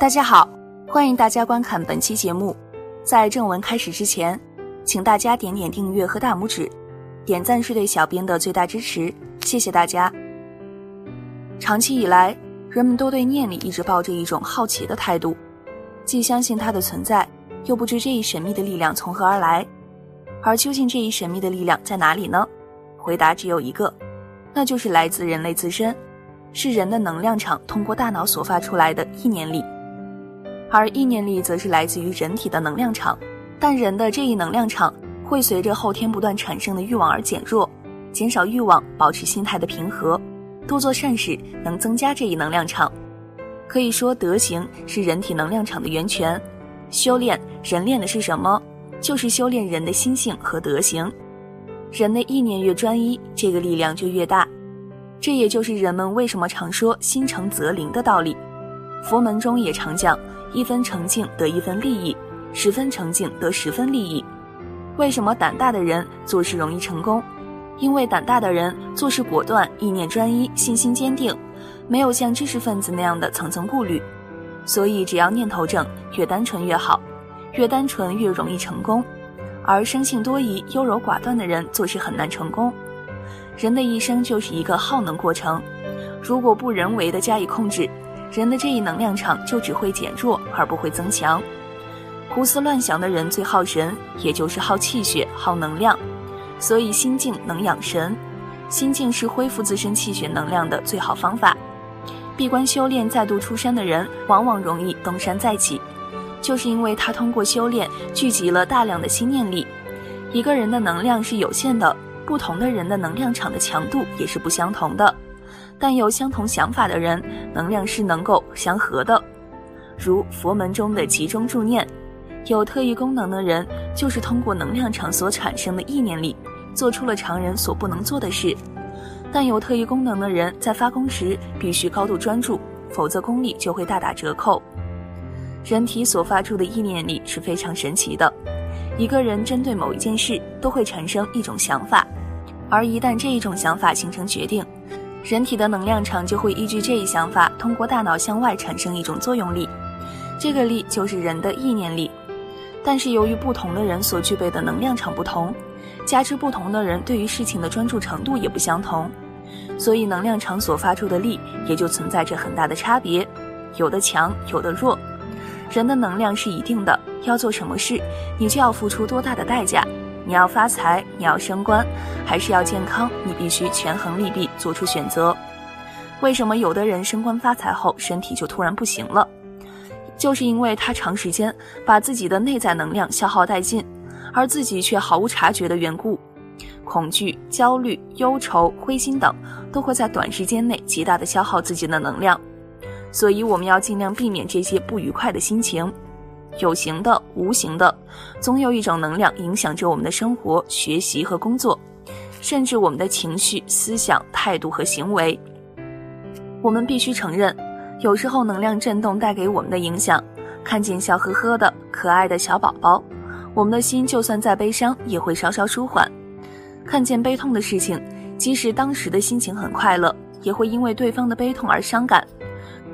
大家好，欢迎大家观看本期节目。在正文开始之前，请大家点点订阅和大拇指，点赞是对小编的最大支持，谢谢大家。长期以来，人们都对念力一直抱着一种好奇的态度，既相信它的存在，又不知这一神秘的力量从何而来。而究竟这一神秘的力量在哪里呢？回答只有一个，那就是来自人类自身，是人的能量场通过大脑所发出来的意念力。而意念力则是来自于人体的能量场，但人的这一能量场会随着后天不断产生的欲望而减弱，减少欲望，保持心态的平和，多做善事能增加这一能量场。可以说，德行是人体能量场的源泉。修炼人练的是什么？就是修炼人的心性和德行。人的意念越专一，这个力量就越大。这也就是人们为什么常说心诚则灵的道理。佛门中也常讲。一分诚敬得一分利益，十分诚敬得十分利益。为什么胆大的人做事容易成功？因为胆大的人做事果断，意念专一，信心坚定，没有像知识分子那样的层层顾虑。所以，只要念头正，越单纯越好，越单纯越容易成功。而生性多疑、优柔寡断的人做事很难成功。人的一生就是一个耗能过程，如果不人为的加以控制。人的这一能量场就只会减弱而不会增强，胡思乱想的人最耗神，也就是耗气血、耗能量。所以心静能养神，心静是恢复自身气血能量的最好方法。闭关修炼再度出山的人，往往容易东山再起，就是因为他通过修炼聚集了大量的心念力。一个人的能量是有限的，不同的人的能量场的强度也是不相同的。但有相同想法的人，能量是能够相合的，如佛门中的集中助念。有特异功能的人，就是通过能量场所产生的意念力，做出了常人所不能做的事。但有特异功能的人，在发功时必须高度专注，否则功力就会大打折扣。人体所发出的意念力是非常神奇的，一个人针对某一件事，都会产生一种想法，而一旦这一种想法形成决定。人体的能量场就会依据这一想法，通过大脑向外产生一种作用力，这个力就是人的意念力。但是由于不同的人所具备的能量场不同，加之不同的人对于事情的专注程度也不相同，所以能量场所发出的力也就存在着很大的差别，有的强，有的弱。人的能量是一定的，要做什么事，你就要付出多大的代价。你要发财，你要升官，还是要健康？你必须权衡利弊，做出选择。为什么有的人升官发财后身体就突然不行了？就是因为他长时间把自己的内在能量消耗殆尽，而自己却毫无察觉的缘故。恐惧、焦虑、忧愁、灰心等，都会在短时间内极大的消耗自己的能量。所以我们要尽量避免这些不愉快的心情。有形的、无形的，总有一种能量影响着我们的生活、学习和工作，甚至我们的情绪、思想、态度和行为。我们必须承认，有时候能量震动带给我们的影响，看见笑呵呵的可爱的小宝宝，我们的心就算再悲伤也会稍稍舒缓；看见悲痛的事情，即使当时的心情很快乐，也会因为对方的悲痛而伤感。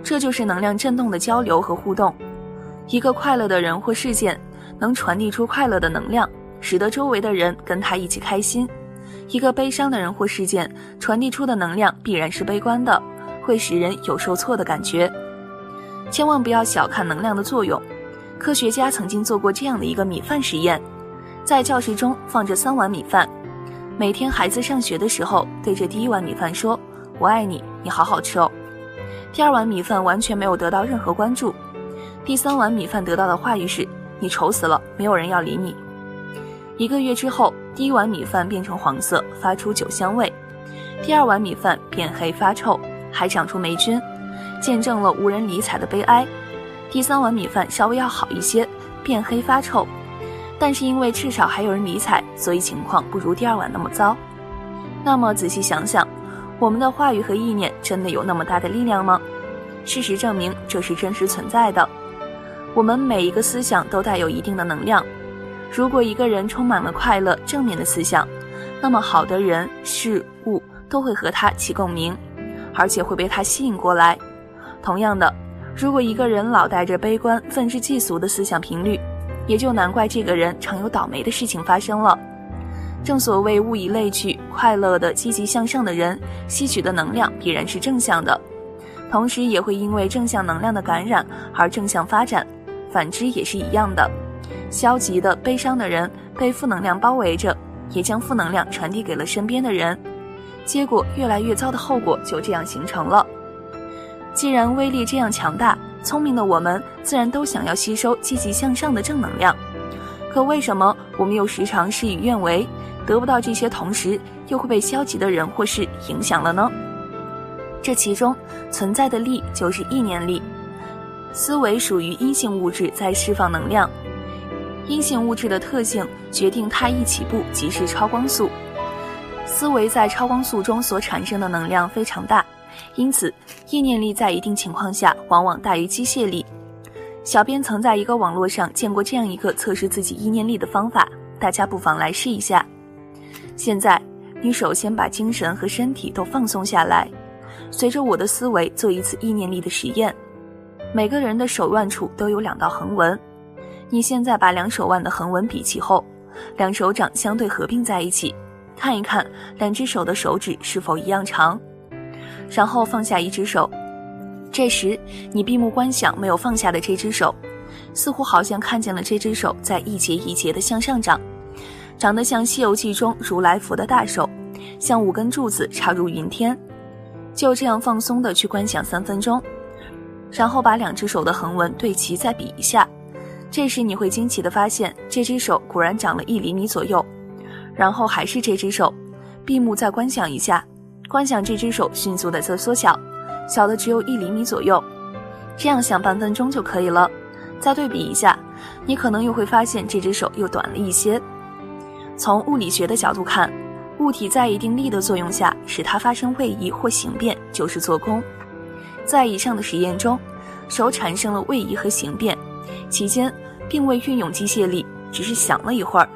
这就是能量震动的交流和互动。一个快乐的人或事件，能传递出快乐的能量，使得周围的人跟他一起开心；一个悲伤的人或事件，传递出的能量必然是悲观的，会使人有受挫的感觉。千万不要小看能量的作用。科学家曾经做过这样的一个米饭实验：在教室中放着三碗米饭，每天孩子上学的时候，对着第一碗米饭说：“我爱你，你好好吃哦。”第二碗米饭完全没有得到任何关注。第三碗米饭得到的话语是：“你丑死了，没有人要理你。”一个月之后，第一碗米饭变成黄色，发出酒香味；第二碗米饭变黑发臭，还长出霉菌，见证了无人理睬的悲哀。第三碗米饭稍微要好一些，变黑发臭，但是因为至少还有人理睬，所以情况不如第二碗那么糟。那么仔细想想，我们的话语和意念真的有那么大的力量吗？事实证明，这是真实存在的。我们每一个思想都带有一定的能量。如果一个人充满了快乐、正面的思想，那么好的人事物都会和他起共鸣，而且会被他吸引过来。同样的，如果一个人老带着悲观、愤世嫉俗的思想频率，也就难怪这个人常有倒霉的事情发生了。正所谓物以类聚，快乐的、积极向上的人吸取的能量必然是正向的，同时也会因为正向能量的感染而正向发展。反之也是一样的，消极的、悲伤的人被负能量包围着，也将负能量传递给了身边的人，结果越来越糟的后果就这样形成了。既然威力这样强大，聪明的我们自然都想要吸收积极向上的正能量。可为什么我们又时常事与愿违，得不到这些，同时又会被消极的人或事影响了呢？这其中存在的力就是意念力。思维属于阴性物质，在释放能量。阴性物质的特性决定它一起步即是超光速。思维在超光速中所产生的能量非常大。因此，意念力在一定情况下往往大于机械力。小编曾在一个网络上见过这样一个测试自己意念力的方法，大家不妨来试一下。现在，你首先把精神和身体都放松下来，随着我的思维做一次意念力的实验。每个人的手腕处都有两道横纹，你现在把两手腕的横纹比齐后，两手掌相对合并在一起，看一看两只手的手指是否一样长。然后放下一只手，这时你闭目观想没有放下的这只手，似乎好像看见了这只手在一节一节的向上长，长得像《西游记》中如来佛的大手，像五根柱子插入云天。就这样放松的去观想三分钟，然后把两只手的横纹对齐再比一下，这时你会惊奇的发现这只手果然长了一厘米左右。然后还是这只手，闭目再观想一下。观想这只手迅速的在缩小，小的只有一厘米左右，这样想半分钟就可以了。再对比一下，你可能又会发现这只手又短了一些。从物理学的角度看，物体在一定力的作用下，使它发生位移或形变，就是做功。在以上的实验中，手产生了位移和形变，期间并未运用机械力，只是想了一会儿。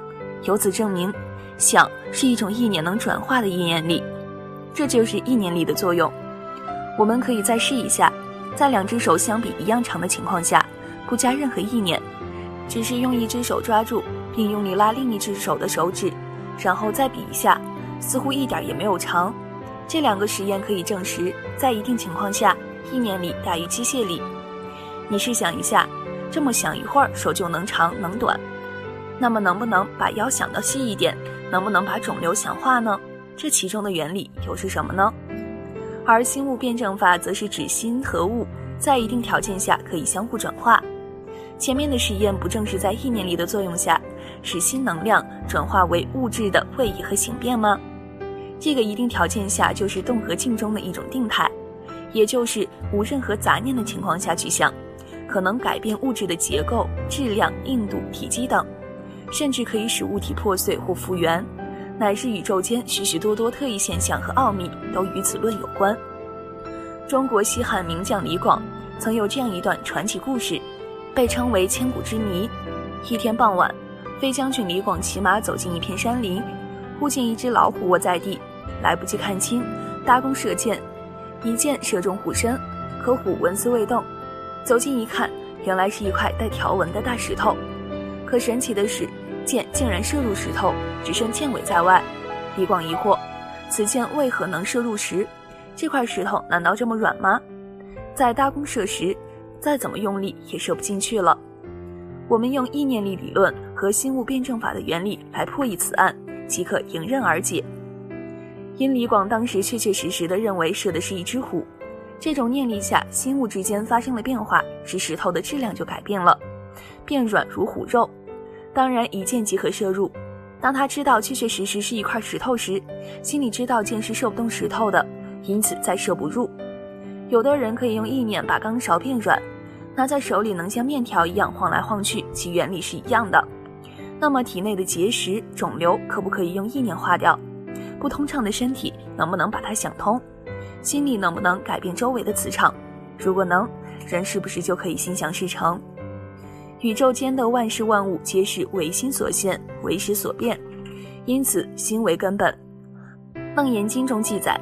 由此证明，想是一种意念能转化的意念力。这就是意念力的作用。我们可以再试一下，在两只手相比一样长的情况下，不加任何意念，只是用一只手抓住，并用力拉另一只手的手指，然后再比一下，似乎一点也没有长。这两个实验可以证实，在一定情况下，意念力大于机械力。你试想一下，这么想一会儿，手就能长能短。那么，能不能把腰想到细一点？能不能把肿瘤强化呢？这其中的原理又是什么呢？而心物辩证法则是指心和物在一定条件下可以相互转化。前面的实验不正是在意念力的作用下，使心能量转化为物质的位移和形变吗？这个一定条件下就是动和静中的一种定态，也就是无任何杂念的情况下去想，可能改变物质的结构、质量、硬度、体积等，甚至可以使物体破碎或复原。乃至宇宙间许许多多特异现象和奥秘都与此论有关。中国西汉名将李广曾有这样一段传奇故事，被称为千古之谜。一天傍晚，飞将军李广骑马走进一片山林，忽见一只老虎卧在地，来不及看清，搭弓射箭，一箭射中虎身，可虎纹丝未动。走近一看，原来是一块带条纹的大石头。可神奇的是。箭竟然射入石头，只剩箭尾在外。李广疑惑，此箭为何能射入石？这块石头难道这么软吗？在搭弓射时，再怎么用力也射不进去了。我们用意念力理论和心物辩证法的原理来破译此案，即可迎刃而解。因李广当时确确实实的认为射的是一只虎，这种念力下，心物之间发生了变化，使石头的质量就改变了，变软如虎肉。当然，一箭即可射入。当他知道确确实实是一块石头时，心里知道箭是射不动石头的，因此再射不入。有的人可以用意念把钢勺变软，拿在手里能像面条一样晃来晃去，其原理是一样的。那么，体内的结石、肿瘤可不可以用意念化掉？不通畅的身体能不能把它想通？心里能不能改变周围的磁场？如果能，人是不是就可以心想事成？宇宙间的万事万物皆是唯心所现，唯识所变，因此心为根本。《楞严经》中记载：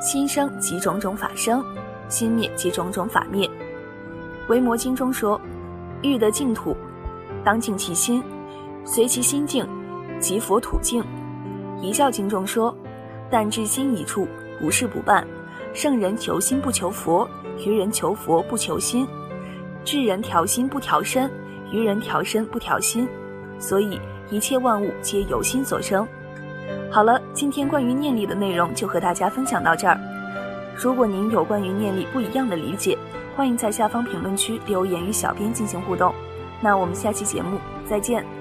心生即种种法生，心灭即种种法灭。维摩经中说：“欲得净土，当净其心，随其心境，即佛土净。”一教经中说：“但至心一处，无事不办。圣人求心不求佛，愚人求佛不求心。智人调心不调身，愚人调身不调心。所以一切万物皆由心所生。”好了，今天关于念力的内容就和大家分享到这儿。如果您有关于念力不一样的理解，欢迎在下方评论区留言与小编进行互动。那我们下期节目再见。